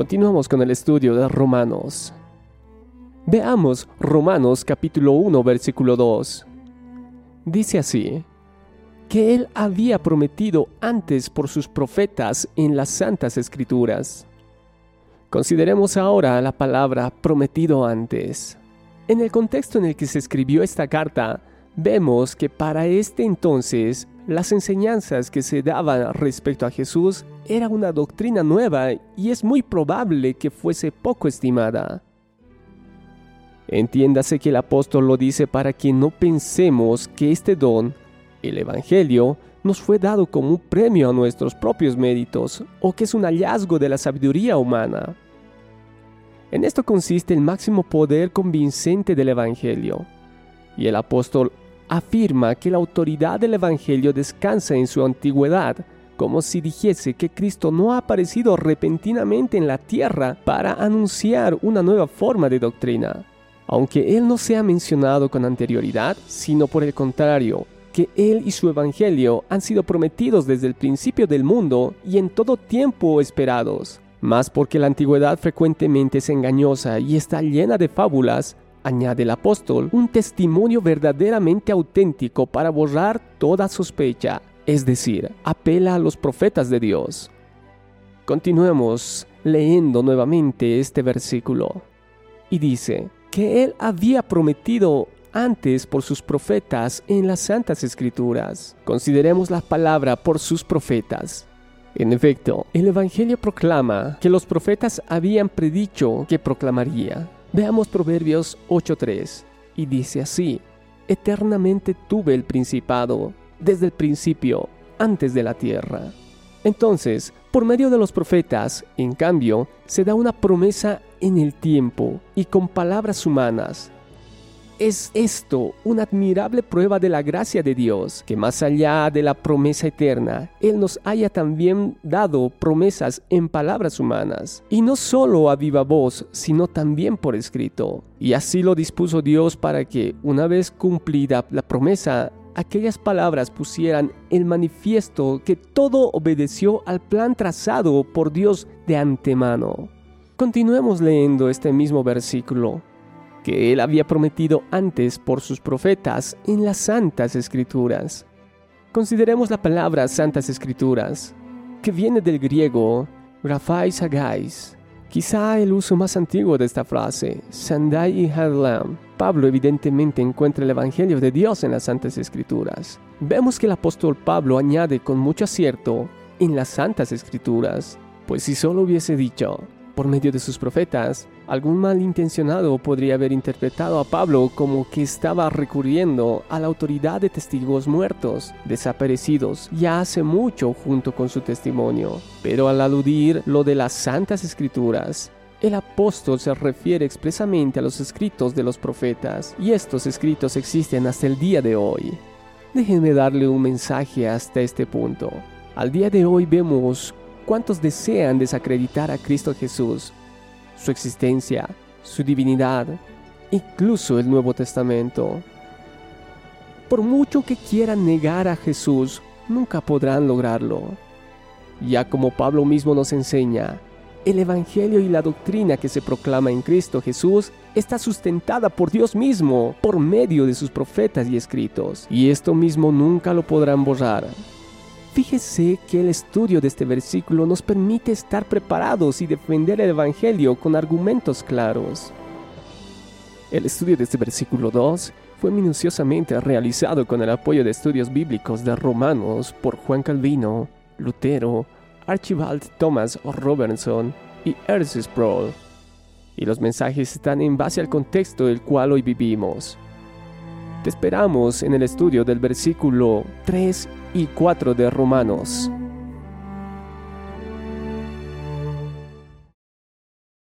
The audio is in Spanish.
Continuamos con el estudio de Romanos. Veamos Romanos capítulo 1 versículo 2. Dice así, que él había prometido antes por sus profetas en las santas escrituras. Consideremos ahora la palabra prometido antes. En el contexto en el que se escribió esta carta, vemos que para este entonces las enseñanzas que se daban respecto a Jesús era una doctrina nueva y es muy probable que fuese poco estimada. Entiéndase que el apóstol lo dice para que no pensemos que este don, el Evangelio, nos fue dado como un premio a nuestros propios méritos o que es un hallazgo de la sabiduría humana. En esto consiste el máximo poder convincente del Evangelio. Y el apóstol afirma que la autoridad del Evangelio descansa en su antigüedad, como si dijese que Cristo no ha aparecido repentinamente en la tierra para anunciar una nueva forma de doctrina. Aunque Él no sea mencionado con anterioridad, sino por el contrario, que Él y su Evangelio han sido prometidos desde el principio del mundo y en todo tiempo esperados. Más porque la antigüedad frecuentemente es engañosa y está llena de fábulas, añade el apóstol, un testimonio verdaderamente auténtico para borrar toda sospecha, es decir, apela a los profetas de Dios. Continuemos leyendo nuevamente este versículo. Y dice, que él había prometido antes por sus profetas en las Santas Escrituras. Consideremos la palabra por sus profetas. En efecto, el Evangelio proclama que los profetas habían predicho que proclamaría. Veamos Proverbios 8.3 y dice así, Eternamente tuve el principado, desde el principio, antes de la tierra. Entonces, por medio de los profetas, en cambio, se da una promesa en el tiempo y con palabras humanas. Es esto una admirable prueba de la gracia de Dios, que más allá de la promesa eterna, Él nos haya también dado promesas en palabras humanas, y no solo a viva voz, sino también por escrito. Y así lo dispuso Dios para que, una vez cumplida la promesa, aquellas palabras pusieran el manifiesto que todo obedeció al plan trazado por Dios de antemano. Continuemos leyendo este mismo versículo que él había prometido antes por sus profetas en las Santas Escrituras. Consideremos la palabra Santas Escrituras, que viene del griego grafais agais, quizá el uso más antiguo de esta frase, Sandai y Hadlam. Pablo evidentemente encuentra el Evangelio de Dios en las Santas Escrituras. Vemos que el apóstol Pablo añade con mucho acierto en las Santas Escrituras, pues si solo hubiese dicho por medio de sus profetas, algún malintencionado podría haber interpretado a Pablo como que estaba recurriendo a la autoridad de testigos muertos, desaparecidos ya hace mucho junto con su testimonio. Pero al aludir lo de las santas escrituras, el apóstol se refiere expresamente a los escritos de los profetas, y estos escritos existen hasta el día de hoy. Déjenme darle un mensaje hasta este punto. Al día de hoy vemos cuántos desean desacreditar a Cristo Jesús, su existencia, su divinidad, incluso el Nuevo Testamento. Por mucho que quieran negar a Jesús, nunca podrán lograrlo. Ya como Pablo mismo nos enseña, el Evangelio y la doctrina que se proclama en Cristo Jesús está sustentada por Dios mismo, por medio de sus profetas y escritos, y esto mismo nunca lo podrán borrar. Fíjese que el estudio de este versículo nos permite estar preparados y defender el Evangelio con argumentos claros. El estudio de este versículo 2 fue minuciosamente realizado con el apoyo de estudios bíblicos de Romanos por Juan Calvino, Lutero, Archibald Thomas Robertson y Ernst Sproul. Y los mensajes están en base al contexto del cual hoy vivimos. Te esperamos en el estudio del versículo 3 y 4 de Romanos.